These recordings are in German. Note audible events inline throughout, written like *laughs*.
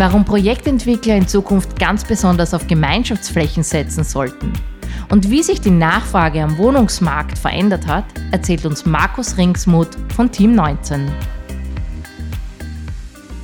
warum Projektentwickler in Zukunft ganz besonders auf Gemeinschaftsflächen setzen sollten und wie sich die Nachfrage am Wohnungsmarkt verändert hat, erzählt uns Markus Ringsmuth von Team 19.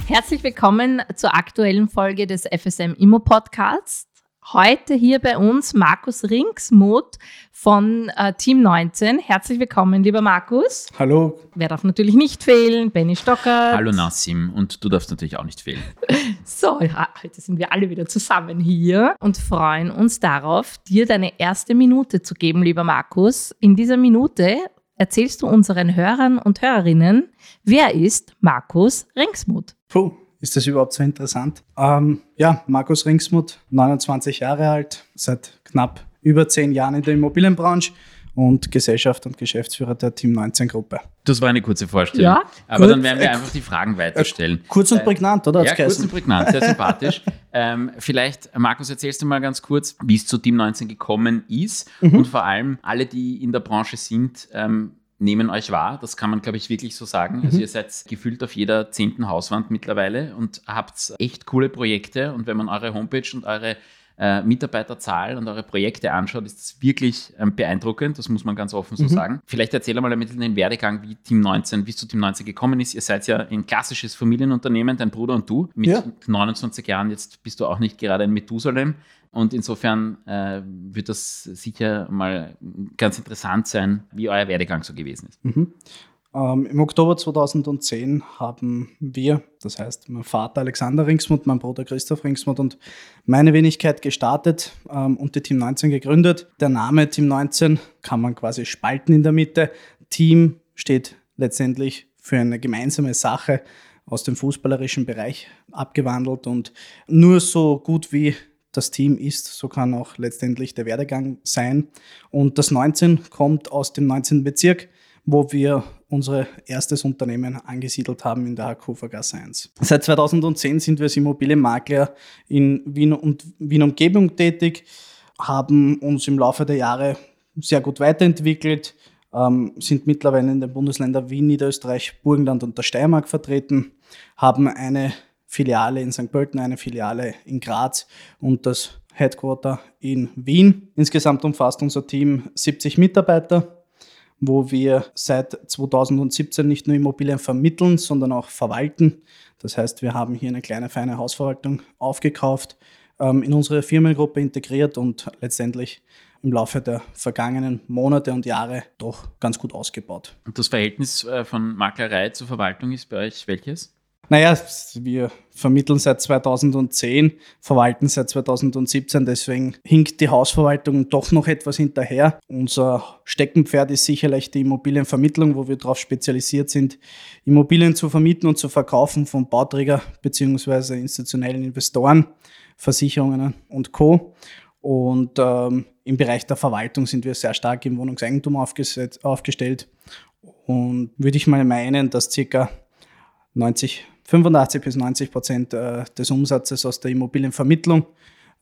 Herzlich willkommen zur aktuellen Folge des FSM Immo Podcasts. Heute hier bei uns Markus Ringsmuth von äh, Team 19. Herzlich willkommen, lieber Markus. Hallo. Wer darf natürlich nicht fehlen? Benny Stocker. Hallo Nassim und du darfst natürlich auch nicht fehlen. *laughs* so, ja, heute sind wir alle wieder zusammen hier und freuen uns darauf, dir deine erste Minute zu geben, lieber Markus. In dieser Minute erzählst du unseren Hörern und Hörerinnen, wer ist Markus Ringsmuth? Puh. Ist das überhaupt so interessant? Ähm, ja, Markus Ringsmuth, 29 Jahre alt, seit knapp über zehn Jahren in der Immobilienbranche und Gesellschaft und Geschäftsführer der Team 19 Gruppe. Das war eine kurze Vorstellung. Ja, Aber gut. dann werden wir einfach die Fragen weiterstellen. Kurz und prägnant, oder? Ja, kurz und prägnant, sehr sympathisch. *laughs* ähm, vielleicht, Markus, erzählst du mal ganz kurz, wie es zu Team 19 gekommen ist mhm. und vor allem alle, die in der Branche sind, ähm, nehmen euch wahr. Das kann man, glaube ich, wirklich so sagen. Also mhm. ihr seid gefühlt auf jeder zehnten Hauswand mittlerweile und habt echt coole Projekte. Und wenn man eure Homepage und eure äh, Mitarbeiterzahl und eure Projekte anschaut, ist das wirklich ähm, beeindruckend. Das muss man ganz offen so mhm. sagen. Vielleicht erzähl mal ein bisschen den Werdegang, wie Team 19, wie es zu Team 19 gekommen ist. Ihr seid ja ein klassisches Familienunternehmen, dein Bruder und du. Mit ja. 29 Jahren, jetzt bist du auch nicht gerade ein Methusalem. Und insofern äh, wird das sicher mal ganz interessant sein, wie euer Werdegang so gewesen ist. Mhm. Ähm, Im Oktober 2010 haben wir, das heißt mein Vater Alexander Ringsmuth, mein Bruder Christoph Ringsmuth und meine Wenigkeit gestartet ähm, und die Team 19 gegründet. Der Name Team 19 kann man quasi spalten in der Mitte. Team steht letztendlich für eine gemeinsame Sache aus dem fußballerischen Bereich abgewandelt und nur so gut wie das Team ist, so kann auch letztendlich der Werdegang sein. Und das 19 kommt aus dem 19. Bezirk, wo wir unser erstes Unternehmen angesiedelt haben in der Hackhofer 1. Seit 2010 sind wir als Immobilienmakler in Wien und Wien Umgebung tätig, haben uns im Laufe der Jahre sehr gut weiterentwickelt, ähm, sind mittlerweile in den Bundesländern Wien, Niederösterreich, Burgenland und der Steiermark vertreten, haben eine Filiale in St. Pölten, eine Filiale in Graz und das Headquarter in Wien. Insgesamt umfasst unser Team 70 Mitarbeiter, wo wir seit 2017 nicht nur Immobilien vermitteln, sondern auch verwalten. Das heißt, wir haben hier eine kleine, feine Hausverwaltung aufgekauft, ähm, in unsere Firmengruppe integriert und letztendlich im Laufe der vergangenen Monate und Jahre doch ganz gut ausgebaut. Und das Verhältnis äh, von Maklerei zur Verwaltung ist bei euch welches? Naja, wir vermitteln seit 2010, verwalten seit 2017, deswegen hinkt die Hausverwaltung doch noch etwas hinterher. Unser Steckenpferd ist sicherlich die Immobilienvermittlung, wo wir darauf spezialisiert sind, Immobilien zu vermieten und zu verkaufen von Bauträger bzw. institutionellen Investoren, Versicherungen und Co. Und ähm, im Bereich der Verwaltung sind wir sehr stark im Wohnungseigentum aufgestellt. Und würde ich mal meinen, dass circa 90 85 bis 90 Prozent äh, des Umsatzes aus der Immobilienvermittlung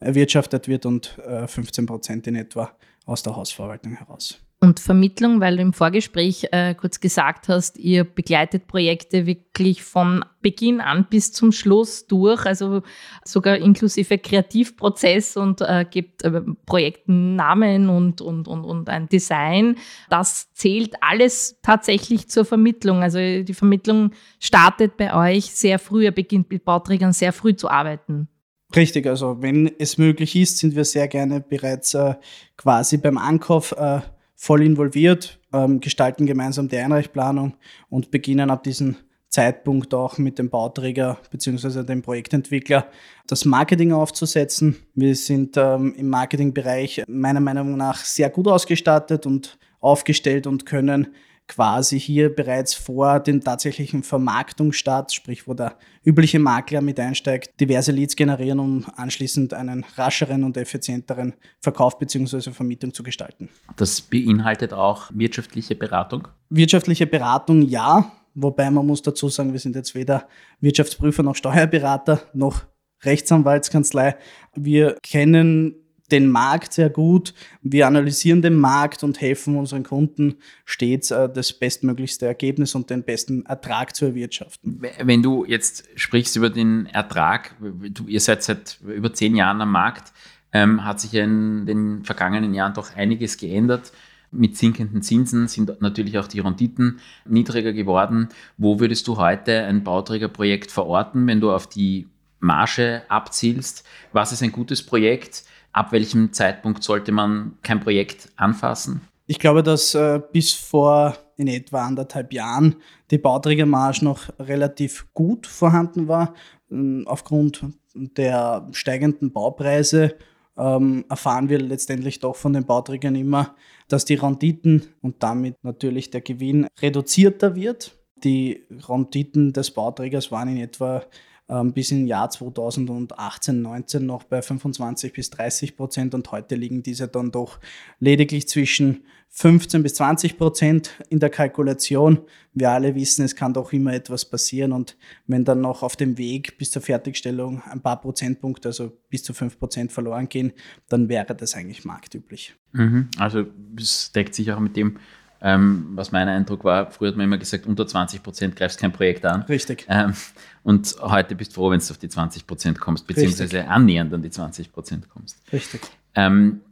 erwirtschaftet wird und 15 äh, Prozent in etwa aus der Hausverwaltung heraus. Und Vermittlung, weil du im Vorgespräch äh, kurz gesagt hast, ihr begleitet Projekte wirklich von Beginn an bis zum Schluss durch, also sogar inklusive Kreativprozess und äh, gibt äh, Projekten Namen und, und, und, und ein Design. Das zählt alles tatsächlich zur Vermittlung. Also die Vermittlung startet bei euch sehr früh, ihr beginnt mit Bauträgern sehr früh zu arbeiten. Richtig, also wenn es möglich ist, sind wir sehr gerne bereits äh, quasi beim Ankauf äh, voll involviert, ähm, gestalten gemeinsam die Einreichplanung und beginnen ab diesem Zeitpunkt auch mit dem Bauträger bzw. dem Projektentwickler das Marketing aufzusetzen. Wir sind ähm, im Marketingbereich meiner Meinung nach sehr gut ausgestattet und aufgestellt und können quasi hier bereits vor dem tatsächlichen Vermarktungsstart, sprich wo der übliche Makler mit einsteigt, diverse Leads generieren, um anschließend einen rascheren und effizienteren Verkauf bzw. Vermietung zu gestalten. Das beinhaltet auch wirtschaftliche Beratung? Wirtschaftliche Beratung ja, wobei man muss dazu sagen, wir sind jetzt weder Wirtschaftsprüfer noch Steuerberater noch Rechtsanwaltskanzlei. Wir kennen den Markt sehr gut. Wir analysieren den Markt und helfen unseren Kunden stets äh, das bestmöglichste Ergebnis und den besten Ertrag zu erwirtschaften. Wenn du jetzt sprichst über den Ertrag, du, ihr seid seit über zehn Jahren am Markt, ähm, hat sich in den vergangenen Jahren doch einiges geändert. Mit sinkenden Zinsen sind natürlich auch die Renditen niedriger geworden. Wo würdest du heute ein Bauträgerprojekt verorten, wenn du auf die Marge abzielst? Was ist ein gutes Projekt? Ab welchem Zeitpunkt sollte man kein Projekt anfassen? Ich glaube, dass äh, bis vor in etwa anderthalb Jahren die Bauträgermarge noch relativ gut vorhanden war. Ähm, aufgrund der steigenden Baupreise ähm, erfahren wir letztendlich doch von den Bauträgern immer, dass die Renditen und damit natürlich der Gewinn reduzierter wird. Die Renditen des Bauträgers waren in etwa bis im Jahr 2018, 19 noch bei 25 bis 30 Prozent und heute liegen diese dann doch lediglich zwischen 15 bis 20 Prozent in der Kalkulation. Wir alle wissen, es kann doch immer etwas passieren und wenn dann noch auf dem Weg bis zur Fertigstellung ein paar Prozentpunkte, also bis zu 5 Prozent verloren gehen, dann wäre das eigentlich marktüblich. Mhm. Also es deckt sich auch mit dem, ähm, was mein Eindruck war, früher hat man immer gesagt, unter 20 Prozent greifst kein Projekt an. Richtig. Ähm, und heute bist du froh, wenn du auf die 20 Prozent kommst, beziehungsweise Richtig. annähernd an die 20 Prozent kommst. Richtig. Ähm,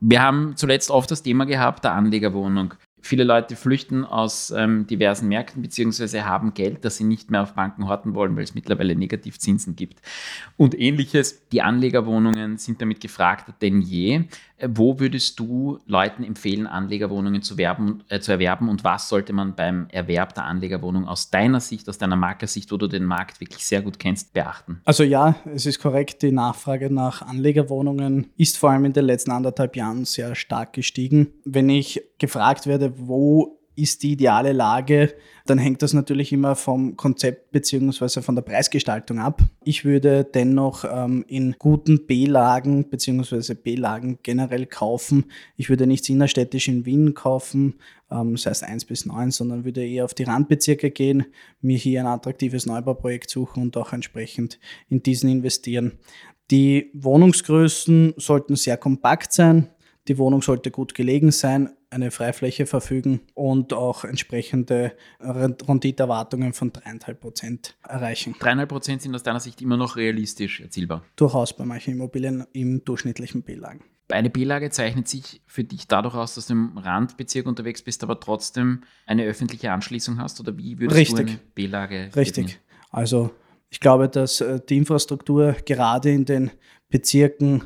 wir haben zuletzt oft das Thema gehabt, der Anlegerwohnung. Viele Leute flüchten aus ähm, diversen Märkten beziehungsweise haben Geld, das sie nicht mehr auf Banken horten wollen, weil es mittlerweile Negativzinsen gibt. Und ähnliches, die Anlegerwohnungen sind damit gefragter denn je. Äh, wo würdest du Leuten empfehlen, Anlegerwohnungen zu, werben, äh, zu erwerben und was sollte man beim Erwerb der Anlegerwohnung aus deiner Sicht, aus deiner Markersicht, wo du den Markt wirklich sehr gut kennst, beachten? Also ja, es ist korrekt, die Nachfrage nach Anlegerwohnungen ist vor allem in den letzten anderthalb Jahren sehr stark gestiegen. Wenn ich gefragt werde, wo ist die ideale Lage, dann hängt das natürlich immer vom Konzept beziehungsweise von der Preisgestaltung ab. Ich würde dennoch ähm, in guten B-Lagen beziehungsweise B-Lagen generell kaufen. Ich würde nicht innerstädtisch in Wien kaufen, ähm, das heißt 1 bis 9, sondern würde eher auf die Randbezirke gehen, mir hier ein attraktives Neubauprojekt suchen und auch entsprechend in diesen investieren. Die Wohnungsgrößen sollten sehr kompakt sein. Die Wohnung sollte gut gelegen sein, eine Freifläche verfügen und auch entsprechende Renditeerwartungen von 3,5 Prozent erreichen. 3,5 Prozent sind aus deiner Sicht immer noch realistisch erzielbar? Durchaus bei manchen Immobilien im durchschnittlichen B-Lagen. Eine B-Lage zeichnet sich für dich dadurch aus, dass du im Randbezirk unterwegs bist, aber trotzdem eine öffentliche Anschließung hast? Oder wie würdest Richtig. du eine B-Lage Richtig. Definieren? Also ich glaube, dass äh, die Infrastruktur gerade in den Bezirken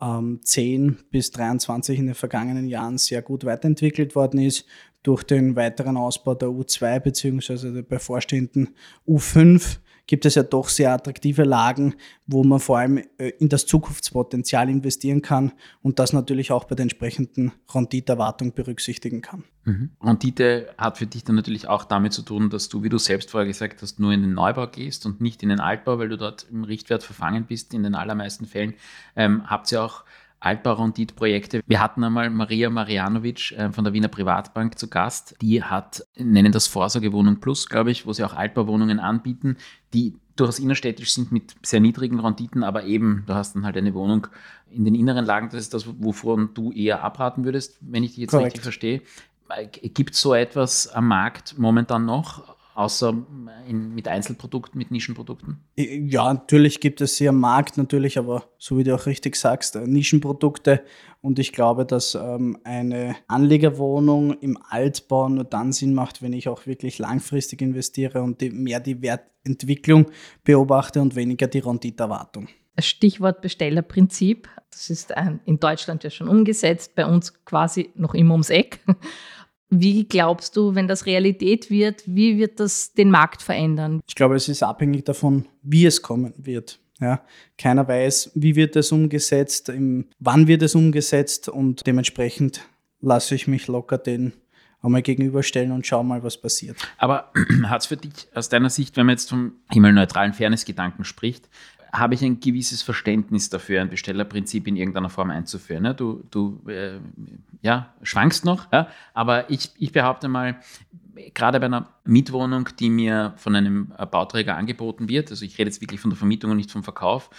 ähm, 10 bis 23 in den vergangenen Jahren sehr gut weiterentwickelt worden ist durch den weiteren Ausbau der U2 bzw. der bevorstehenden U5 gibt es ja doch sehr attraktive Lagen, wo man vor allem äh, in das Zukunftspotenzial investieren kann und das natürlich auch bei der entsprechenden Renditeerwartung berücksichtigen kann. Mhm. Rendite hat für dich dann natürlich auch damit zu tun, dass du, wie du selbst vorher gesagt hast, nur in den Neubau gehst und nicht in den Altbau, weil du dort im Richtwert verfangen bist in den allermeisten Fällen. Ähm, habt ihr auch Altbau-Renditprojekte. Wir hatten einmal Maria Marianovic äh, von der Wiener Privatbank zu Gast. Die hat, nennen das Vorsorgewohnung Plus, glaube ich, wo sie auch Altbauwohnungen anbieten, die durchaus innerstädtisch sind mit sehr niedrigen Renditen, aber eben, du hast dann halt eine Wohnung in den inneren Lagen. Das ist das, wovon du eher abraten würdest, wenn ich dich jetzt Korrekt. richtig verstehe. Gibt es so etwas am Markt momentan noch? Außer in, mit Einzelprodukten, mit Nischenprodukten? Ja, natürlich gibt es sie am Markt, natürlich, aber so wie du auch richtig sagst, äh, Nischenprodukte. Und ich glaube, dass ähm, eine Anlegerwohnung im Altbau nur dann Sinn macht, wenn ich auch wirklich langfristig investiere und die, mehr die Wertentwicklung beobachte und weniger die Renditerwartung. Stichwort Bestellerprinzip. Das ist in Deutschland ja schon umgesetzt, bei uns quasi noch immer ums Eck. Wie glaubst du, wenn das Realität wird, wie wird das den Markt verändern? Ich glaube, es ist abhängig davon, wie es kommen wird. Ja, keiner weiß, wie wird es umgesetzt, im, wann wird es umgesetzt und dementsprechend lasse ich mich locker den einmal gegenüberstellen und schau mal, was passiert. Aber *clears throat* hat es für dich aus deiner Sicht, wenn man jetzt vom himmelneutralen Fairness-Gedanken spricht, habe ich ein gewisses Verständnis dafür, ein Bestellerprinzip in irgendeiner Form einzuführen. Ne? Du, du äh, ja, schwankst noch, ja? aber ich, ich behaupte mal, gerade bei einer Mietwohnung, die mir von einem Bauträger angeboten wird, also ich rede jetzt wirklich von der Vermietung und nicht vom Verkauf,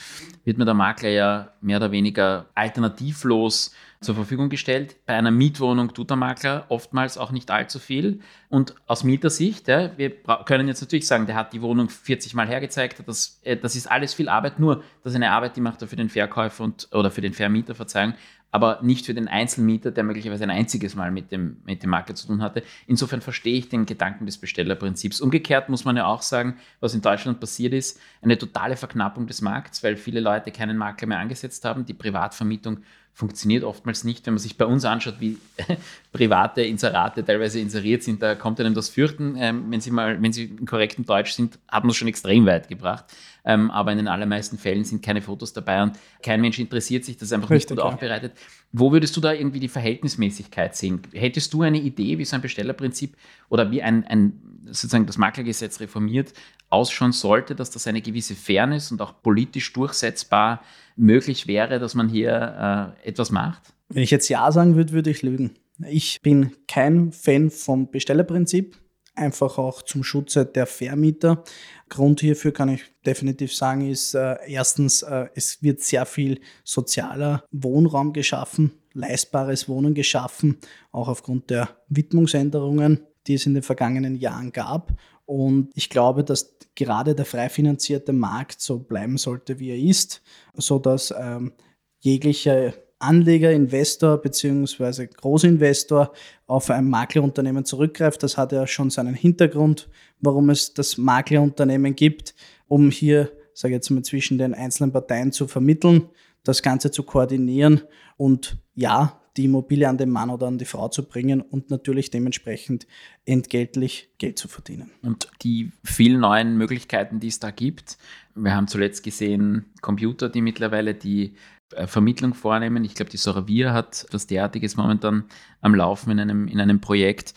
wird mir der Makler ja mehr oder weniger alternativlos zur Verfügung gestellt. Bei einer Mietwohnung tut der Makler oftmals auch nicht allzu viel. Und aus Mietersicht, ja, wir können jetzt natürlich sagen, der hat die Wohnung 40 Mal hergezeigt, das, äh, das ist alles viel Arbeit, nur das ist eine Arbeit, die macht er für den Verkäufer und, oder für den Vermieter, Verzeihung, aber nicht für den Einzelmieter, der möglicherweise ein einziges Mal mit dem, mit dem Makler zu tun hatte. Insofern verstehe ich den Gedanken des Bestellerprinzips. Umgekehrt muss man ja auch sagen, was in Deutschland passiert ist, eine totale Verknappung des Markts, weil viele Leute keinen Makler mehr angesetzt haben. Die Privatvermietung funktioniert oftmals nicht. Wenn man sich bei uns anschaut, wie *laughs* private Inserate teilweise inseriert sind, da kommt einem das Fürchten. Ähm, wenn Sie mal, wenn Sie in korrektem Deutsch sind, haben wir es schon extrem weit gebracht. Ähm, aber in den allermeisten Fällen sind keine Fotos dabei und kein Mensch interessiert sich, das ist einfach Richtig, nicht gut ja. aufbereitet. Wo würdest du da irgendwie die Verhältnismäßigkeit sehen? Hättest du eine Idee, wie so ein Bestellerprinzip oder wie ein, ein sozusagen das Maklergesetz reformiert ausschauen sollte, dass das eine gewisse Fairness und auch politisch durchsetzbar möglich wäre, dass man hier äh, etwas macht? Wenn ich jetzt Ja sagen würde, würde ich lügen. Ich bin kein Fan vom Bestellerprinzip, einfach auch zum Schutze der Vermieter. Grund hierfür kann ich definitiv sagen, ist äh, erstens, äh, es wird sehr viel sozialer Wohnraum geschaffen, leistbares Wohnen geschaffen, auch aufgrund der Widmungsänderungen, die es in den vergangenen Jahren gab. Und ich glaube, dass gerade der frei finanzierte Markt so bleiben sollte, wie er ist, sodass ähm, jeglicher Anleger, Investor bzw. Großinvestor auf ein Maklerunternehmen zurückgreift. Das hat ja schon seinen Hintergrund, warum es das Maklerunternehmen gibt, um hier, sage ich jetzt mal, zwischen den einzelnen Parteien zu vermitteln, das Ganze zu koordinieren und ja, die Immobilie an den Mann oder an die Frau zu bringen und natürlich dementsprechend entgeltlich Geld zu verdienen. Und die vielen neuen Möglichkeiten, die es da gibt, wir haben zuletzt gesehen Computer, die mittlerweile die äh, Vermittlung vornehmen. Ich glaube, die Soravia hat das derartiges momentan am Laufen in einem, in einem Projekt.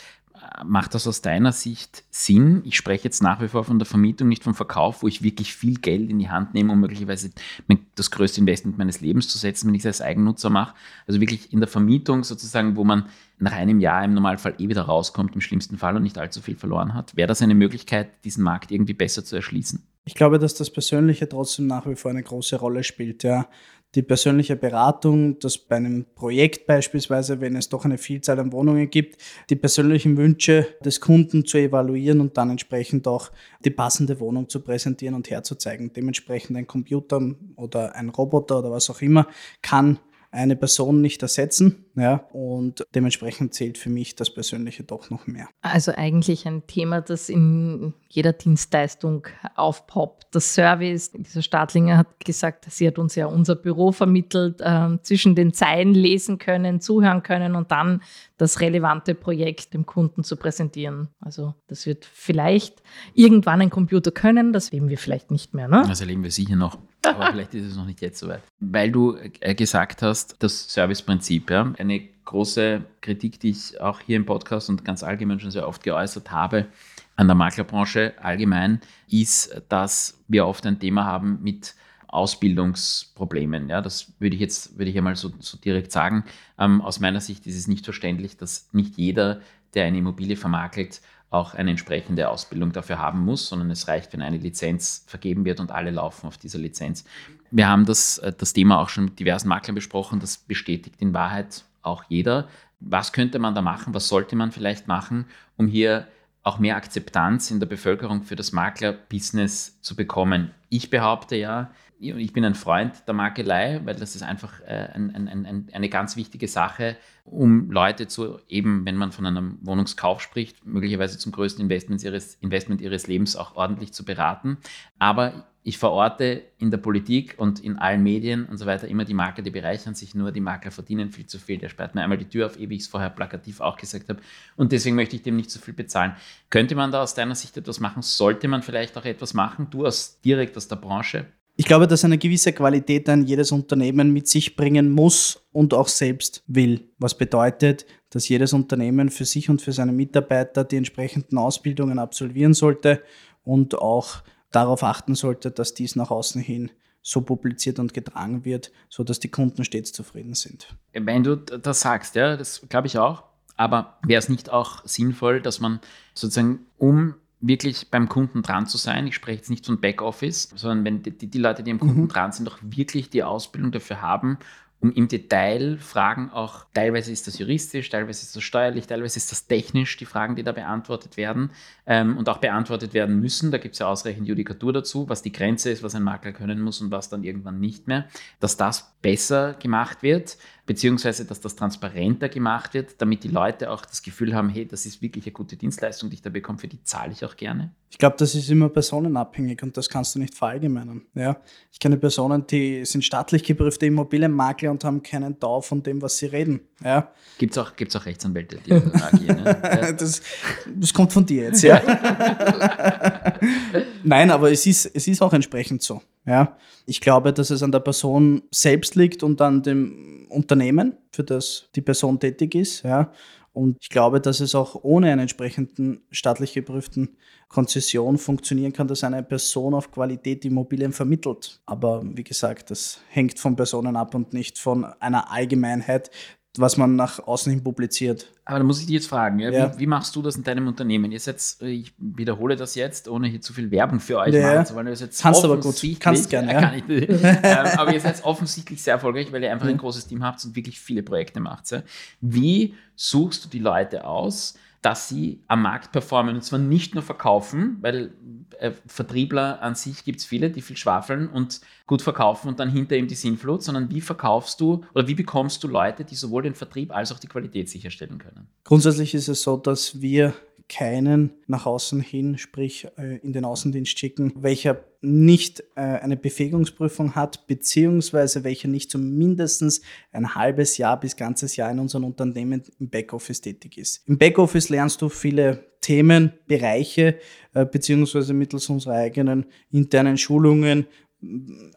Macht das aus deiner Sicht Sinn? Ich spreche jetzt nach wie vor von der Vermietung, nicht vom Verkauf, wo ich wirklich viel Geld in die Hand nehme, um möglicherweise das größte Investment meines Lebens zu setzen, wenn ich es als Eigennutzer mache. Also wirklich in der Vermietung sozusagen, wo man nach einem Jahr im Normalfall eh wieder rauskommt, im schlimmsten Fall und nicht allzu viel verloren hat. Wäre das eine Möglichkeit, diesen Markt irgendwie besser zu erschließen? Ich glaube, dass das Persönliche trotzdem nach wie vor eine große Rolle spielt. Ja die persönliche Beratung, dass bei einem Projekt beispielsweise, wenn es doch eine Vielzahl an Wohnungen gibt, die persönlichen Wünsche des Kunden zu evaluieren und dann entsprechend auch die passende Wohnung zu präsentieren und herzuzeigen. Dementsprechend ein Computer oder ein Roboter oder was auch immer kann eine Person nicht ersetzen. Ja, und dementsprechend zählt für mich das Persönliche doch noch mehr. Also eigentlich ein Thema, das in jeder Dienstleistung aufpoppt. Das Service, dieser Staatlinger hat gesagt, sie hat uns ja unser Büro vermittelt, äh, zwischen den Zeilen lesen können, zuhören können und dann das relevante Projekt dem Kunden zu präsentieren. Also das wird vielleicht irgendwann ein Computer können, das erleben wir vielleicht nicht mehr. Ne? Das erleben wir sicher noch. Aber vielleicht ist es noch nicht jetzt soweit. Weil du äh, gesagt hast, das Serviceprinzip, ja, eine große Kritik, die ich auch hier im Podcast und ganz allgemein schon sehr oft geäußert habe, an der Maklerbranche allgemein, ist, dass wir oft ein Thema haben mit Ausbildungsproblemen. Ja, das würde ich jetzt würde ich einmal so, so direkt sagen. Ähm, aus meiner Sicht ist es nicht verständlich, dass nicht jeder, der eine Immobilie vermakelt, auch eine entsprechende Ausbildung dafür haben muss, sondern es reicht, wenn eine Lizenz vergeben wird und alle laufen auf dieser Lizenz. Wir haben das, äh, das Thema auch schon mit diversen Maklern besprochen. Das bestätigt in Wahrheit auch jeder. Was könnte man da machen? Was sollte man vielleicht machen, um hier auch mehr Akzeptanz in der Bevölkerung für das Maklerbusiness zu bekommen? Ich behaupte ja, ich bin ein Freund der Makelei, weil das ist einfach äh, ein, ein, ein, eine ganz wichtige Sache, um Leute zu eben, wenn man von einem Wohnungskauf spricht, möglicherweise zum größten Investment ihres, Investment ihres Lebens auch ordentlich zu beraten. Aber ich verorte in der Politik und in allen Medien und so weiter immer die Makler, die bereichern sich nur, die Makler verdienen viel zu viel. Der sperrt mir einmal die Tür auf, wie ich es vorher plakativ auch gesagt habe. Und deswegen möchte ich dem nicht zu viel bezahlen. Könnte man da aus deiner Sicht etwas machen? Sollte man vielleicht auch etwas machen? Du aus, direkt aus der Branche? Ich glaube, dass eine gewisse Qualität dann jedes Unternehmen mit sich bringen muss und auch selbst will. Was bedeutet, dass jedes Unternehmen für sich und für seine Mitarbeiter die entsprechenden Ausbildungen absolvieren sollte und auch darauf achten sollte, dass dies nach außen hin so publiziert und getragen wird, sodass die Kunden stets zufrieden sind. Wenn du das sagst, ja, das glaube ich auch. Aber wäre es nicht auch sinnvoll, dass man sozusagen, um wirklich beim Kunden dran zu sein, ich spreche jetzt nicht von Backoffice, sondern wenn die, die Leute, die am Kunden mhm. dran sind, auch wirklich die Ausbildung dafür haben, um im Detail Fragen auch, teilweise ist das juristisch, teilweise ist das steuerlich, teilweise ist das technisch, die Fragen, die da beantwortet werden ähm, und auch beantwortet werden müssen. Da gibt es ja ausreichend Judikatur dazu, was die Grenze ist, was ein Makler können muss und was dann irgendwann nicht mehr, dass das besser gemacht wird beziehungsweise dass das transparenter gemacht wird, damit die Leute auch das Gefühl haben, hey, das ist wirklich eine gute Dienstleistung, die ich da bekomme, für die zahle ich auch gerne? Ich glaube, das ist immer personenabhängig und das kannst du nicht verallgemeinern. Ja? Ich kenne Personen, die sind staatlich geprüfte Immobilienmakler und haben keinen Dau von dem, was sie reden. Ja? Gibt es auch, gibt's auch Rechtsanwälte, die agieren? Ne? *laughs* Das, das kommt von dir jetzt, ja. *laughs* Nein, aber es ist, es ist auch entsprechend so. Ja? Ich glaube, dass es an der Person selbst liegt und an dem Unternehmen, für das die Person tätig ist. Ja? Und ich glaube, dass es auch ohne einen entsprechenden staatlich geprüften Konzession funktionieren kann, dass eine Person auf Qualität Immobilien vermittelt. Aber wie gesagt, das hängt von Personen ab und nicht von einer Allgemeinheit, was man nach außen hin publiziert. Aber da muss ich dich jetzt fragen, ja? Ja. Wie, wie, machst du das in deinem Unternehmen? Ihr seid, ich wiederhole das jetzt, ohne hier zu viel Werbung für euch ja. machen zu wollen. Jetzt Kannst aber gut, kannst gerne. Ja. Kann *laughs* ähm, aber ihr seid offensichtlich sehr erfolgreich, weil ihr einfach ein großes Team habt und wirklich viele Projekte macht. Wie suchst du die Leute aus? Dass sie am Markt performen. Und zwar nicht nur verkaufen, weil äh, Vertriebler an sich gibt es viele, die viel schwafeln und gut verkaufen und dann hinter ihm die Sinnflut, sondern wie verkaufst du oder wie bekommst du Leute, die sowohl den Vertrieb als auch die Qualität sicherstellen können? Grundsätzlich ist es so, dass wir keinen nach außen hin, sprich äh, in den Außendienst schicken, welcher nicht äh, eine Befähigungsprüfung hat, beziehungsweise welcher nicht zumindest ein halbes Jahr bis ganzes Jahr in unserem Unternehmen im Backoffice tätig ist. Im Backoffice lernst du viele Themen, Bereiche, äh, beziehungsweise mittels unserer eigenen internen Schulungen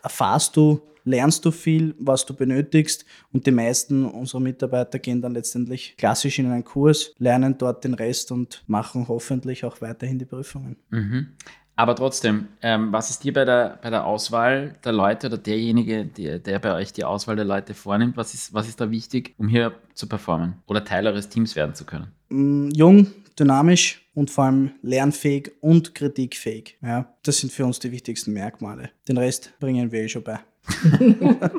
erfahrst du lernst du viel, was du benötigst und die meisten unserer Mitarbeiter gehen dann letztendlich klassisch in einen Kurs, lernen dort den Rest und machen hoffentlich auch weiterhin die Prüfungen. Mhm. Aber trotzdem, ähm, was ist dir bei der, bei der Auswahl der Leute oder derjenige, der, der bei euch die Auswahl der Leute vornimmt, was ist, was ist da wichtig, um hier zu performen oder Teil eures Teams werden zu können? Mm, jung, dynamisch und vor allem lernfähig und kritikfähig. Ja, das sind für uns die wichtigsten Merkmale. Den Rest bringen wir eh schon bei. *laughs*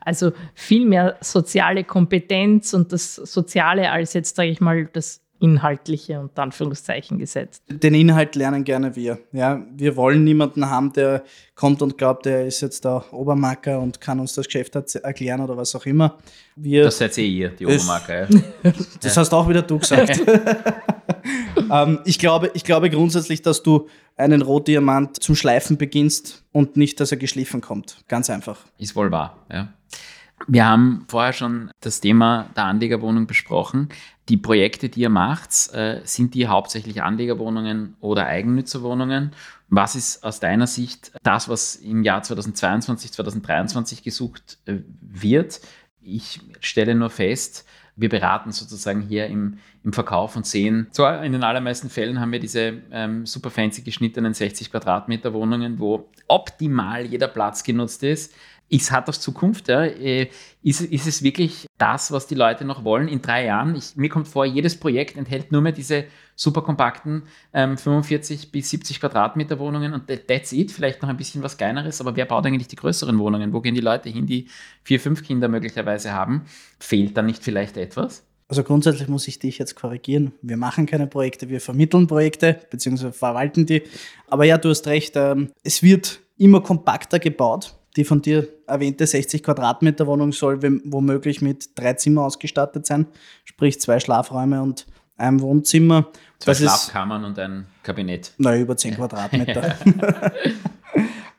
also viel mehr soziale Kompetenz und das Soziale als jetzt, sage ich mal, das Inhaltliche und Anführungszeichen gesetzt. Den Inhalt lernen gerne wir. Ja, wir wollen niemanden haben, der kommt und glaubt, er ist jetzt der Obermarker und kann uns das Geschäft erklären oder was auch immer. Wir, das seid eh ihr, die Obermarker. Ja. *laughs* das hast auch wieder du gesagt. *laughs* ähm, ich, glaube, ich glaube grundsätzlich, dass du einen Rotdiamant zum Schleifen beginnst und nicht, dass er geschliffen kommt. Ganz einfach. Ist wohl wahr, ja. Wir haben vorher schon das Thema der Anlegerwohnung besprochen. Die Projekte, die ihr macht, äh, sind die hauptsächlich Anlegerwohnungen oder Eigennützerwohnungen? Was ist aus deiner Sicht das, was im Jahr 2022, 2023 gesucht äh, wird? Ich stelle nur fest, wir beraten sozusagen hier im, im Verkauf und sehen, zwar in den allermeisten Fällen haben wir diese ähm, super fancy geschnittenen 60 Quadratmeter Wohnungen, wo optimal jeder Platz genutzt ist, ist hat auf Zukunft. Ja. Äh, ist, ist es wirklich das, was die Leute noch wollen in drei Jahren? Ich, mir kommt vor, jedes Projekt enthält nur mehr diese super kompakten ähm, 45 bis 70 Quadratmeter Wohnungen und that's it. Vielleicht noch ein bisschen was Kleineres, aber wer baut eigentlich die größeren Wohnungen? Wo gehen die Leute hin, die vier, fünf Kinder möglicherweise haben? Fehlt dann nicht vielleicht etwas? Also grundsätzlich muss ich dich jetzt korrigieren. Wir machen keine Projekte, wir vermitteln Projekte, beziehungsweise verwalten die. Aber ja, du hast recht, ähm, es wird immer kompakter gebaut die von dir erwähnte 60 Quadratmeter Wohnung soll womöglich mit drei Zimmern ausgestattet sein, sprich zwei Schlafräume und einem Wohnzimmer. Zwei das Schlafkammern ist, und ein Kabinett. Na, über 10 Quadratmeter. *laughs* *laughs*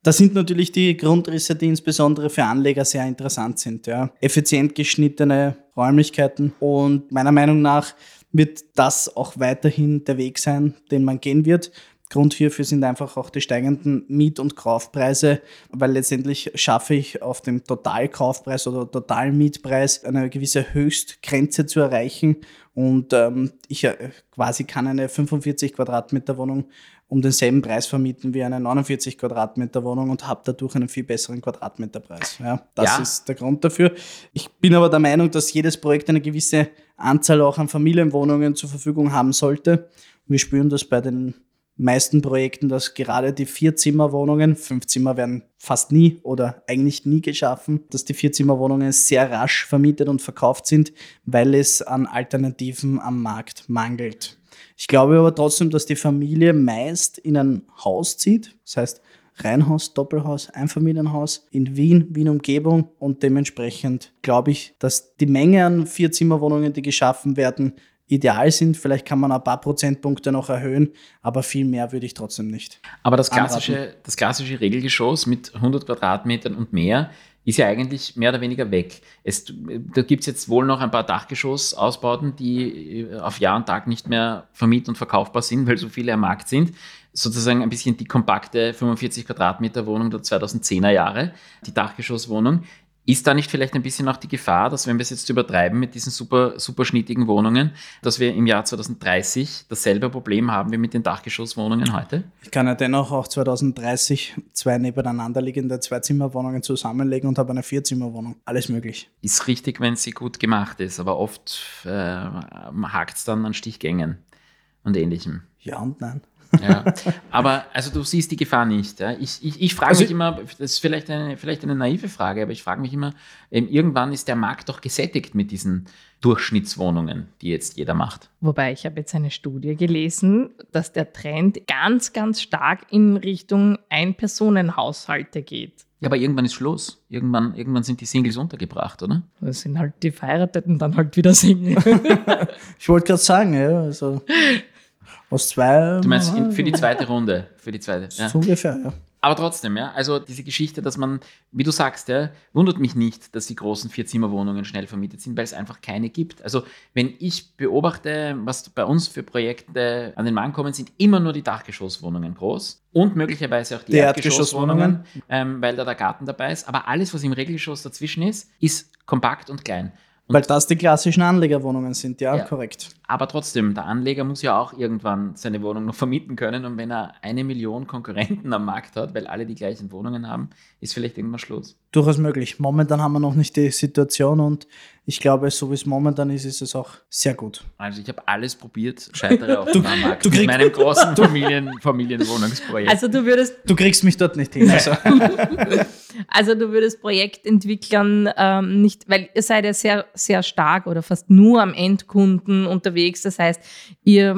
Das sind natürlich die Grundrisse, die insbesondere für Anleger sehr interessant sind. Ja. Effizient geschnittene Räumlichkeiten und meiner Meinung nach wird das auch weiterhin der Weg sein, den man gehen wird. Grund hierfür sind einfach auch die steigenden Miet- und Kaufpreise, weil letztendlich schaffe ich auf dem Totalkaufpreis oder Totalmietpreis eine gewisse Höchstgrenze zu erreichen und ähm, ich äh, quasi kann eine 45 Quadratmeter Wohnung um denselben Preis vermieten wie eine 49 Quadratmeter Wohnung und habe dadurch einen viel besseren Quadratmeterpreis. Ja, das Ja. ist der Grund dafür. Ich bin aber der Meinung, dass jedes Projekt eine gewisse Anzahl auch an Familienwohnungen zur Verfügung haben sollte. Wir spüren das bei den meisten Projekten, dass gerade die Vierzimmerwohnungen, fünf Zimmer werden fast nie oder eigentlich nie geschaffen, dass die Vierzimmerwohnungen sehr rasch vermietet und verkauft sind, weil es an Alternativen am Markt mangelt. Ich glaube aber trotzdem, dass die Familie meist in ein Haus zieht, das heißt Reihenhaus, Doppelhaus, Einfamilienhaus in Wien, Wien-Umgebung und dementsprechend glaube ich, dass die Menge an Vierzimmerwohnungen, die geschaffen werden, ideal sind. Vielleicht kann man ein paar Prozentpunkte noch erhöhen, aber viel mehr würde ich trotzdem nicht. Aber das Anraten. klassische, das klassische Regelgeschoss mit 100 Quadratmetern und mehr ist ja eigentlich mehr oder weniger weg. Es, da gibt es jetzt wohl noch ein paar Dachgeschossausbauten, die äh, auf Jahr und Tag nicht mehr vermiet- und verkaufbar sind, weil so viele am Markt sind. Sozusagen ein bisschen die kompakte 45 Quadratmeter Wohnung der 2010er Jahre, die Dachgeschosswohnung. Ist da nicht vielleicht ein bisschen auch die Gefahr, dass wenn wir es jetzt übertreiben mit diesen super, super schnittigen Wohnungen, dass wir im Jahr 2030 dasselbe Problem haben wie mit den Dachgeschosswohnungen heute? Ich kann ja dennoch auch 2030 zwei nebeneinander liegende Zweizimmerwohnungen zusammenlegen und habe eine Vierzimmerwohnung. Alles möglich. ist richtig, wenn sie gut gemacht ist, aber oft äh, hakt es dann an Stichgängen und ähnlichem. Ja und nein. Ja. aber also du siehst die Gefahr nicht. Ja? Ich, ich, ich frage Also- mich immer, das ist vielleicht eine, vielleicht eine naive Frage, aber ich frage mich immer, ähm, irgendwann ist der Markt doch gesättigt mit diesen Durchschnittswohnungen, die jetzt jeder macht. Wobei ich habe jetzt eine Studie gelesen, dass der Trend ganz, ganz stark in Richtung Ein-Personen-Haushalte geht. Ja, aber irgendwann ist Schluss. Irgendwann, irgendwann sind die Singles untergebracht, oder? Das sind halt die Verheirateten dann halt wieder Single. *laughs* Ich wollte gerade sagen, ja, also *laughs* aus zwei. Du meinst in, für die zweite Runde, für die zweite. Ja. So ungefähr, ja. Aber trotzdem, ja, also diese Geschichte, dass man, wie du sagst, ja, wundert mich nicht, dass die großen Vierzimmerwohnungen schnell vermietet sind, weil es einfach keine gibt. Also wenn ich beobachte, was bei uns für Projekte an den Mann kommen, sind immer nur die Dachgeschosswohnungen groß und möglicherweise auch die, Die Erdgeschosswohnungen, ähm, weil da der Garten dabei ist. Aber alles, was im Regelgeschoss dazwischen ist, ist kompakt und klein. Und Weil das die klassischen Anlegerwohnungen sind, ja, Ja. korrekt. Aber trotzdem, der Anleger muss ja auch irgendwann seine Wohnung noch *laughs* vermieten können. Und wenn er eine Million Konkurrenten am Markt hat, weil alle die gleichen Wohnungen haben, ist vielleicht irgendwann Schluss. Durchaus möglich. Momentan haben wir noch nicht die Situation und ich glaube, so wie es momentan ist, ist es auch sehr gut. Also ich habe alles probiert, scheitere auf *laughs* dem Markt du mit krieg- meinem großen *laughs* Familien, Familienwohnungsprojekt. Also du würdest, Du kriegst mich dort nicht hin. Also. also du würdest Projektentwicklern ähm, nicht, weil ihr seid ja sehr, sehr stark oder fast nur am Endkunden unterwegs. Das heißt, ihr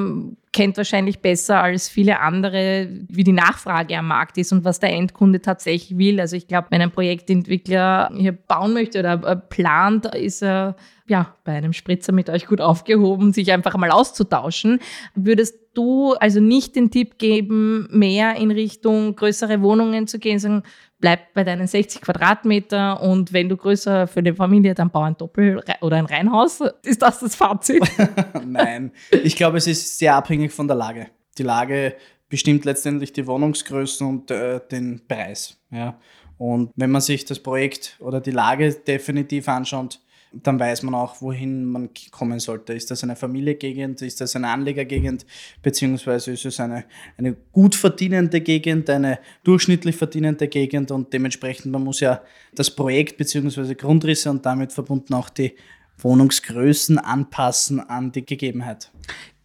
kennt wahrscheinlich besser als viele andere, wie die Nachfrage am Markt ist und was der Endkunde tatsächlich will. Also ich glaube, wenn ein Projektentwickler hier bauen möchte oder äh, plant, ist er ja bei einem Spritzer mit euch gut aufgehoben, sich einfach mal auszutauschen. Würdest du also nicht den Tipp geben, mehr in Richtung größere Wohnungen zu gehen, sagen, bleib bei deinen 60 Quadratmeter und wenn du größer für die Familie, dann bau ein Doppel- oder ein Reihenhaus. Ist das das Fazit? *laughs* Nein, ich glaube, es ist sehr abhängig von der Lage. Die Lage bestimmt letztendlich die Wohnungsgrößen und äh, den Preis. Ja. Und wenn man sich das Projekt oder die Lage definitiv anschaut, dann weiß man auch, wohin man kommen sollte. Ist das eine Familiengegend, ist das eine Anlegergegend, beziehungsweise ist es eine, eine gut verdienende Gegend, eine durchschnittlich verdienende Gegend und dementsprechend, man muss ja das Projekt beziehungsweise Grundrisse und damit verbunden auch die Wohnungsgrößen anpassen an die Gegebenheit.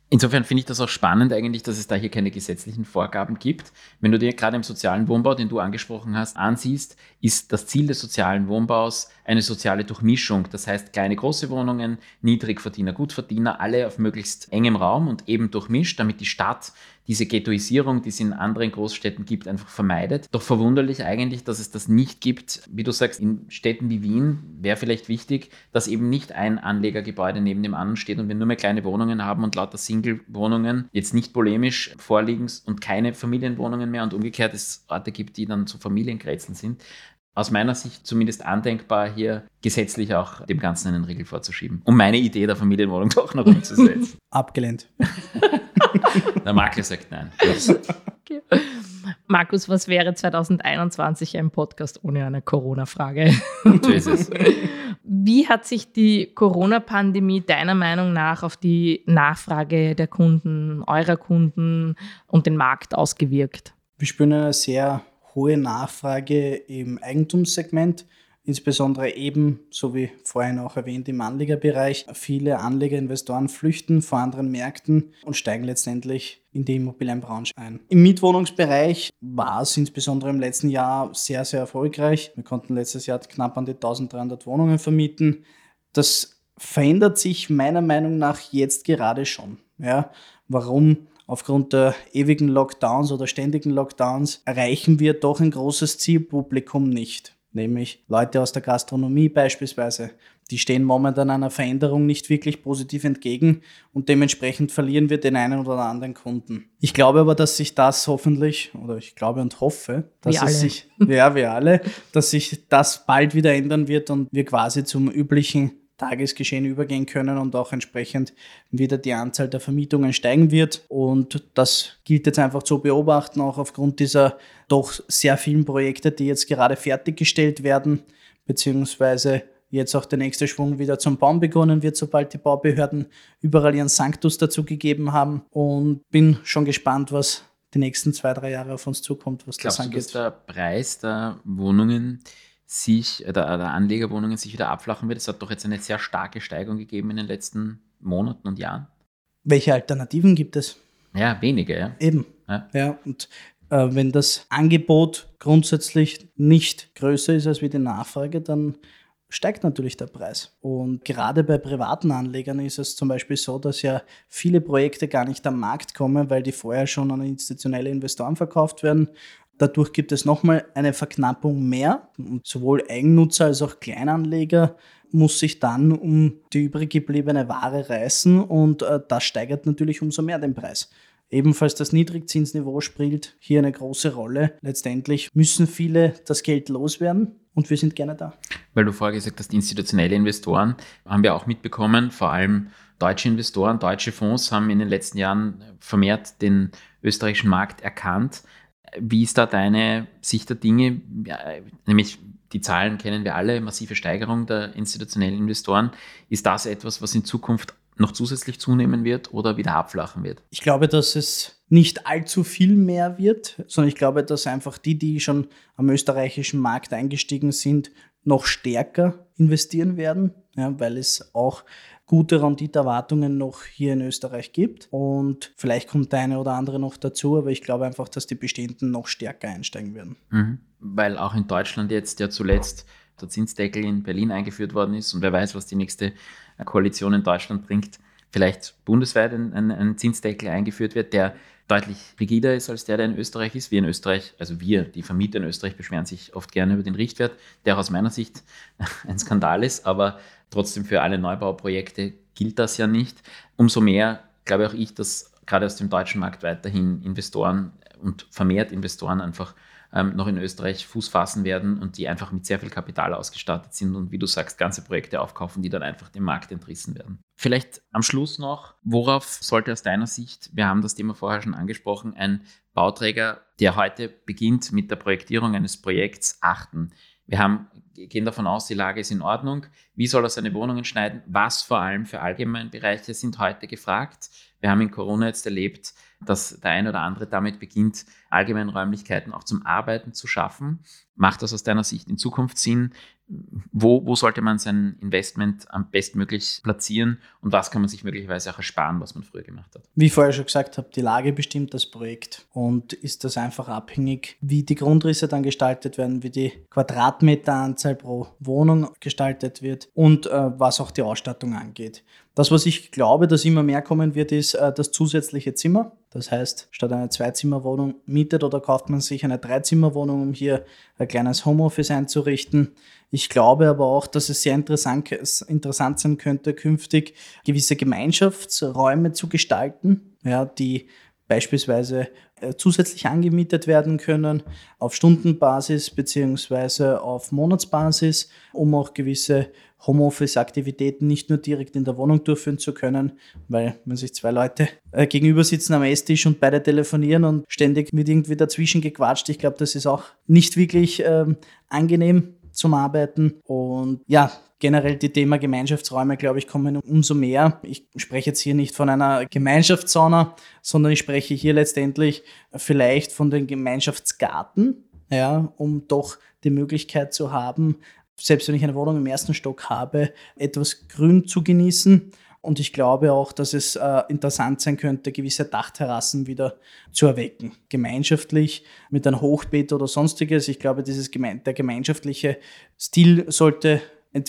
Insofern finde ich das auch spannend eigentlich, dass es da hier keine gesetzlichen Vorgaben gibt. Wenn du dir gerade im sozialen Wohnbau, den du angesprochen hast, ansiehst, ist das Ziel des sozialen Wohnbaus eine soziale Durchmischung. Das heißt, kleine, große Wohnungen, Niedrigverdiener, Gutverdiener, alle auf möglichst engem Raum und eben durchmischt, damit die Stadt diese Ghettoisierung, die es in anderen Großstädten gibt, einfach vermeidet. Doch verwunderlich eigentlich, dass es das nicht gibt. Wie du sagst, in Städten wie Wien wäre vielleicht wichtig, dass eben nicht ein Anlegergebäude neben dem anderen steht und wir nur mehr kleine Wohnungen haben und lauter Single-Wohnungen jetzt nicht polemisch vorliegen und keine Familienwohnungen mehr und umgekehrt es Orte gibt, die dann zu Familiengrätzeln sind. Aus meiner Sicht zumindest andenkbar, hier gesetzlich auch dem Ganzen einen Riegel vorzuschieben, um meine Idee der Familienwohnung *laughs* doch noch umzusetzen. Abgelehnt. *laughs* *laughs* Der Makler sagt nein. Markus, was wäre 2021 ein Podcast ohne eine Corona-Frage? Es. Wie hat sich die Corona-Pandemie deiner Meinung nach auf die Nachfrage der Kunden, eurer Kunden und den Markt ausgewirkt? Wir spüren eine sehr hohe Nachfrage im Eigentumssegment insbesondere eben, so wie vorhin auch erwähnt, im Anlegerbereich. Viele Anleger, Investoren flüchten vor anderen Märkten und steigen letztendlich in die Immobilienbranche ein. Im Mietwohnungsbereich war es insbesondere im letzten Jahr sehr, sehr erfolgreich. Wir konnten letztes Jahr knapp an die 1300 Wohnungen vermieten. Das verändert sich meiner Meinung nach jetzt gerade schon. Ja, warum? Aufgrund der ewigen Lockdowns oder ständigen Lockdowns erreichen wir doch ein großes Zielpublikum nicht nämlich Leute aus der Gastronomie beispielsweise. Die stehen momentan einer Veränderung nicht wirklich positiv entgegen und dementsprechend verlieren wir den einen oder anderen Kunden. Ich glaube aber, dass sich das hoffentlich, oder ich glaube und hoffe, dass es sich, ja, wir alle, dass sich das bald wieder ändern wird und wir quasi zum üblichen Tagesgeschehen übergehen können und auch entsprechend wieder die Anzahl der Vermietungen steigen wird. Und das gilt jetzt einfach zu beobachten, auch aufgrund dieser doch sehr vielen Projekte, die jetzt gerade fertiggestellt werden, beziehungsweise jetzt auch der nächste Schwung wieder zum Bauen begonnen wird, sobald die Baubehörden überall ihren Sanctus dazu gegeben haben. Und bin schon gespannt, was die nächsten zwei, drei Jahre auf uns zukommt, was Glaubst das du, angeht. dass der Preis der Wohnungen sich, der, der Anlegerwohnungen sich wieder abflachen wird? Es hat doch jetzt eine sehr starke Steigerung gegeben in den letzten Monaten und Jahren. Welche Alternativen gibt es? Ja, wenige, ja. Eben. Ja. Ja, und äh, wenn das Angebot grundsätzlich nicht größer ist als wie die Nachfrage, dann steigt natürlich der Preis. Und gerade bei privaten Anlegern ist es zum Beispiel so, dass ja viele Projekte gar nicht am Markt kommen, weil die vorher schon an institutionelle Investoren verkauft werden. Dadurch gibt es nochmal eine Verknappung mehr. Und sowohl Eigennutzer als auch Kleinanleger muss sich dann um die übrig gebliebene Ware reißen und äh, das steigert natürlich umso mehr den Preis. Ebenfalls das Niedrigzinsniveau spielt hier eine große Rolle. Letztendlich müssen viele das Geld loswerden und wir sind gerne da. Weil du vorher gesagt hast, institutionelle Investoren haben wir auch mitbekommen, vor allem deutsche Investoren, deutsche Fonds haben in den letzten Jahren vermehrt den österreichischen Markt erkannt. Wie ist da deine Sicht der Dinge? Ja, nämlich die Zahlen kennen wir alle, massive Steigerung der institutionellen Investoren. Ist das etwas, was in Zukunft noch zusätzlich zunehmen wird oder wieder abflachen wird? Ich glaube, dass es nicht allzu viel mehr wird, sondern ich glaube, dass einfach die, die schon am österreichischen Markt eingestiegen sind, noch stärker investieren werden, ja, weil es auch gute Renditerwartungen noch hier in Österreich gibt. Und vielleicht kommt der eine oder andere noch dazu, aber ich glaube einfach, dass die bestehenden noch stärker einsteigen werden. Mhm. Weil auch in Deutschland jetzt ja zuletzt der Zinsdeckel in Berlin eingeführt worden ist und wer weiß, was die nächste Koalition in Deutschland bringt. Vielleicht bundesweit ein, ein, ein Zinsdeckel eingeführt wird, der deutlich rigider ist als der, der in Österreich ist. Wir in Österreich, also wir, die Vermieter in Österreich, beschweren sich oft gerne über den Richtwert, der aus meiner Sicht *laughs* ein Skandal ist, aber trotzdem für alle Neubauprojekte gilt das ja nicht. Umso mehr glaube auch ich, dass gerade aus dem deutschen Markt weiterhin Investoren und vermehrt Investoren einfach ähm, noch in Österreich Fuß fassen werden und die einfach mit sehr viel Kapital ausgestattet sind und wie du sagst, ganze Projekte aufkaufen, die dann einfach dem Markt entrissen werden. Vielleicht am Schluss noch, worauf sollte aus deiner Sicht, wir haben das Thema vorher schon angesprochen, ein Bauträger, der heute beginnt mit der Projektierung eines Projekts, achten? Wir haben, gehen davon aus, die Lage ist in Ordnung. Wie soll er seine Wohnungen schneiden? Was vor allem für Allgemeinbereiche sind heute gefragt? Wir haben in Corona jetzt erlebt, dass der ein oder andere damit beginnt, allgemeine Räumlichkeiten auch zum Arbeiten zu schaffen. Macht das aus deiner Sicht in Zukunft Sinn? Wo, wo sollte man sein Investment am bestmöglich platzieren und was kann man sich möglicherweise auch ersparen, was man früher gemacht hat? Wie ich vorher schon gesagt habe, die Lage bestimmt das Projekt und ist das einfach abhängig, wie die Grundrisse dann gestaltet werden, wie die Quadratmeteranzahl pro Wohnung gestaltet wird und äh, was auch die Ausstattung angeht. Das, was ich glaube, dass immer mehr kommen wird, ist äh, das zusätzliche Zimmer. Das heißt, statt einer Zweizimmerwohnung mietet oder kauft man sich eine Dreizimmerwohnung, um hier ein kleines Homeoffice einzurichten. Ich glaube aber auch, dass es sehr interessant, interessant sein könnte, künftig gewisse Gemeinschaftsräume zu gestalten, ja, die beispielsweise äh, zusätzlich angemietet werden können auf Stundenbasis beziehungsweise auf Monatsbasis, um auch gewisse Homeoffice-Aktivitäten nicht nur direkt in der Wohnung durchführen zu können, weil wenn sich zwei Leute äh, gegenüber sitzen am Esstisch und beide telefonieren und ständig mit irgendwie dazwischen gequatscht, ich glaube, das ist auch nicht wirklich ähm, angenehm zum Arbeiten. Und ja, generell die Thema Gemeinschaftsräume, glaube ich, kommen umso mehr. Ich spreche jetzt hier nicht von einer Gemeinschaftssauna, sondern ich spreche hier letztendlich vielleicht von den Gemeinschaftsgarten, ja, um doch die Möglichkeit zu haben, selbst wenn ich eine Wohnung im ersten Stock habe, etwas Grün zu genießen. Und ich glaube auch, dass es äh, interessant sein könnte, gewisse Dachterrassen wieder zu erwecken. Gemeinschaftlich mit einem Hochbeet oder sonstiges. Ich glaube, dieses geme der gemeinschaftliche Stil sollte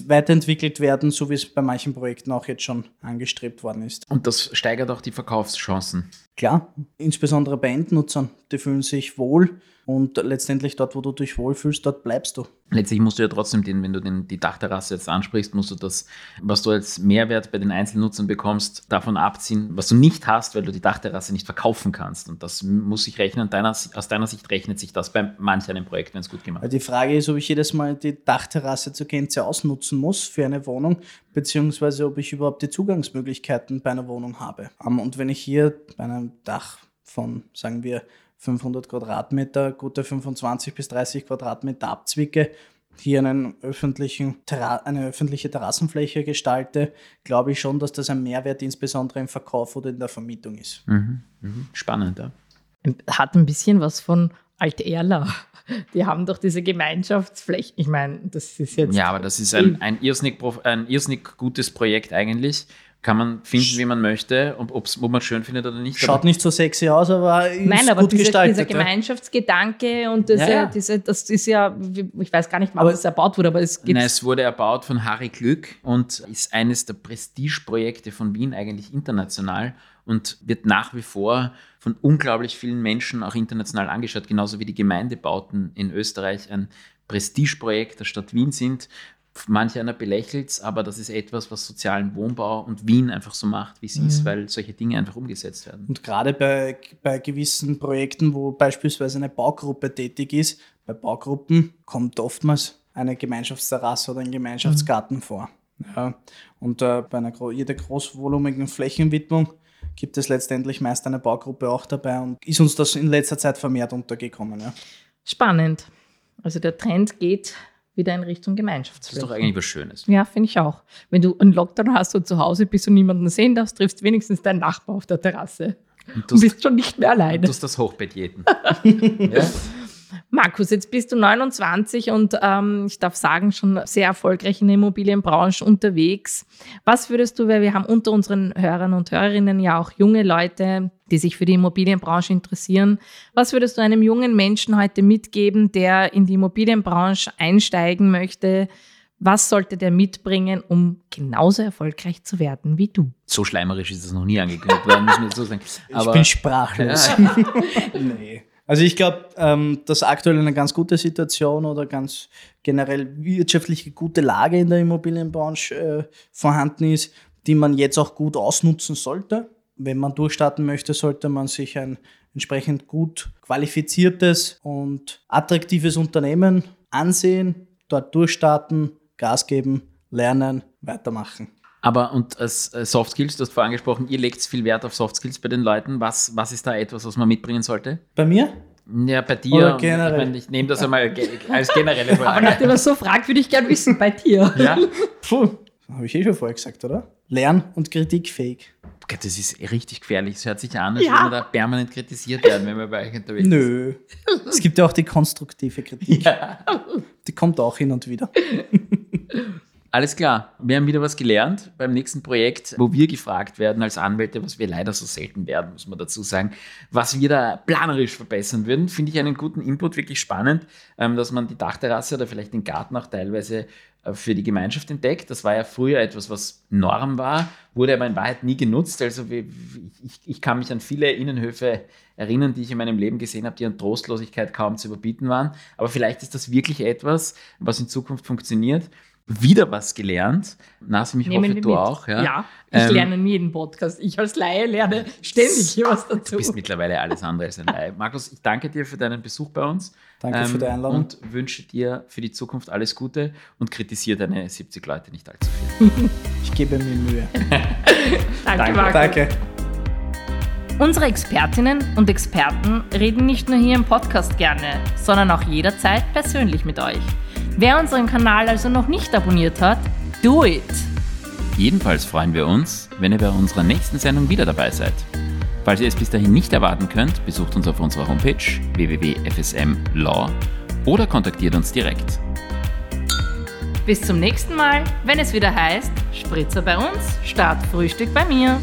weiterentwickelt werden, so wie es bei manchen Projekten auch jetzt schon angestrebt worden ist. Und das steigert auch die Verkaufschancen. Klar, insbesondere bei Endnutzern, die fühlen sich wohl und letztendlich dort, wo du dich wohlfühlst, dort bleibst du. Letztlich musst du ja trotzdem, den, wenn du den, die Dachterrasse jetzt ansprichst, musst du das, was du als Mehrwert bei den Einzelnutzern bekommst, davon abziehen, was du nicht hast, weil du die Dachterrasse nicht verkaufen kannst. Und das muss sich rechnen. Deiner, aus deiner Sicht rechnet sich das bei manch einem Projekt, wenn es gut gemacht ist. Die Frage ist, ob ich jedes Mal die Dachterrasse zur Gänze ausnutzen muss für eine Wohnung, beziehungsweise ob ich überhaupt die Zugangsmöglichkeiten bei einer Wohnung habe. Und wenn ich hier bei einem Dach von, sagen wir, 500 Quadratmeter, gute 25 bis 30 Quadratmeter abzwicke, hier einen öffentlichen, eine öffentliche Terrassenfläche gestalte, glaube ich schon, dass das ein Mehrwert insbesondere im Verkauf oder in der Vermietung ist. Mhm, mhm. Spannend, ja. Hat ein bisschen was von Alt-Erla. Die haben doch diese Gemeinschaftsfläche. Ich meine, das ist jetzt. Ja, aber das ist ein, ein, irrsinnig, ein irrsinnig gutes Projekt eigentlich kann man finden, wie man möchte, und ob's, ob man schön findet oder nicht. Schaut nicht so sexy aus, aber ist Nein, aber gut diese, gestaltet. dieser Gemeinschaftsgedanke und diese, ja, ja. Diese, das ist ja, ich weiß gar nicht wann es erbaut wurde, aber es gibt. Nein, es wurde erbaut von Harry Glück und ist eines der Prestigeprojekte von Wien eigentlich international und wird nach wie vor von unglaublich vielen Menschen auch international angeschaut, genauso wie die Gemeindebauten in Österreich ein Prestigeprojekt der Stadt Wien sind manch einer belächelt es, aber das ist etwas, was sozialen Wohnbau und Wien einfach so macht, wie es mhm. ist, weil solche Dinge einfach umgesetzt werden. Und gerade bei, bei gewissen Projekten, wo beispielsweise eine Baugruppe tätig ist, bei Baugruppen kommt oftmals eine Gemeinschaftsterrasse oder ein Gemeinschaftsgarten mhm. vor. Ja. Und äh, bei einer jeder großvolumigen Flächenwidmung gibt es letztendlich meist eine Baugruppe auch dabei und ist uns das in letzter Zeit vermehrt untergekommen. Ja. Spannend. Also der Trend geht wieder in Richtung Gemeinschaftsfläche. Das ist doch eigentlich was Schönes. Ja, finde ich auch. Wenn du einen Lockdown hast und zu Hause bist und niemanden sehen darfst, triffst wenigstens deinen Nachbar auf der Terrasse. Und, und bist schon nicht mehr alleine. Du hast das Hochbett jeden. *laughs* ja? Markus, jetzt bist du 29 und ähm, ich darf sagen, schon sehr erfolgreich in der Immobilienbranche unterwegs. Was würdest du, weil wir haben unter unseren Hörern und Hörerinnen ja auch junge Leute, die sich für die Immobilienbranche interessieren, was würdest du einem jungen Menschen heute mitgeben, der in die Immobilienbranche einsteigen möchte? Was sollte der mitbringen, um genauso erfolgreich zu werden wie du? So schleimerisch ist das noch nie angekündigt worden, muss man so sagen. Aber, ich bin sprachlos. *laughs* nee. Also ich glaube, ähm, dass aktuell eine ganz gute Situation oder ganz generell wirtschaftliche gute Lage in der Immobilienbranche äh, vorhanden ist, die man jetzt auch gut ausnutzen sollte. Wenn man durchstarten möchte, sollte man sich ein entsprechend gut qualifiziertes und attraktives Unternehmen ansehen, dort durchstarten, Gas geben, lernen, weitermachen. Aber und als äh, Soft Skills, du hast vorhin angesprochen, ihr legt viel Wert auf Soft Skills bei den Leuten. Was, was ist da etwas, was man mitbringen sollte? Bei mir? Ja, bei dir. Oder generell. Ich, mein, ich nehme das einmal als generelle *laughs* Frage. Aber nachdem er so fragt, würde ich gerne wissen, bei dir. Ja. *laughs* Puh. Habe ich eh schon vorher gesagt, oder? Lern- und kritikfähig. Das ist richtig gefährlich. Es hört sich an, als ja. würde man da permanent kritisiert werden, wenn man bei euch unterwegs Nö. ist. Nö. Es gibt ja auch die konstruktive Kritik. Ja. Die kommt auch hin und wieder. *laughs* Alles klar, wir haben wieder was gelernt beim nächsten Projekt, wo wir gefragt werden als Anwälte, was wir leider so selten werden, muss man dazu sagen, was wir da planerisch verbessern würden. Finde ich einen guten Input, wirklich spannend, ähm, dass man die Dachterrasse oder vielleicht den Garten auch teilweise äh, für die Gemeinschaft entdeckt. Das war ja früher etwas, was Norm war, wurde aber in Wahrheit nie genutzt. Also ich, ich kann mich an viele Innenhöfe erinnern, die ich in meinem Leben gesehen habe, die an Trostlosigkeit kaum zu überbieten waren. Aber vielleicht ist das wirklich etwas, was in Zukunft funktioniert. Wieder was gelernt. Nasi, ich Nehmen hoffe, du mit. auch. Ja, Ja, ich Ähm, lerne in jedem Podcast. Ich als Laie lerne ständig hier was Du dazu. bist mittlerweile alles andere als ein Laie. Markus, ich danke dir für deinen Besuch bei uns. Ähm, Danke für die Einladung. Und wünsche dir für die Zukunft alles Gute und kritisiere deine 70 Leute nicht allzu viel. *laughs* Ich gebe mir Mühe. *laughs* Danke, Marco. Danke. Unsere Expertinnen und Experten reden nicht nur hier im Podcast gerne, sondern auch jederzeit persönlich mit euch. Wer unseren Kanal also noch nicht abonniert hat, do it! Jedenfalls freuen wir uns, wenn ihr bei unserer nächsten Sendung wieder dabei seid. Falls ihr es bis dahin nicht erwarten könnt, besucht uns auf unserer Homepage www.fsmlaw oder kontaktiert uns direkt. Bis zum nächsten Mal, wenn es wieder heißt, Spritzer bei uns, Start Frühstück bei mir.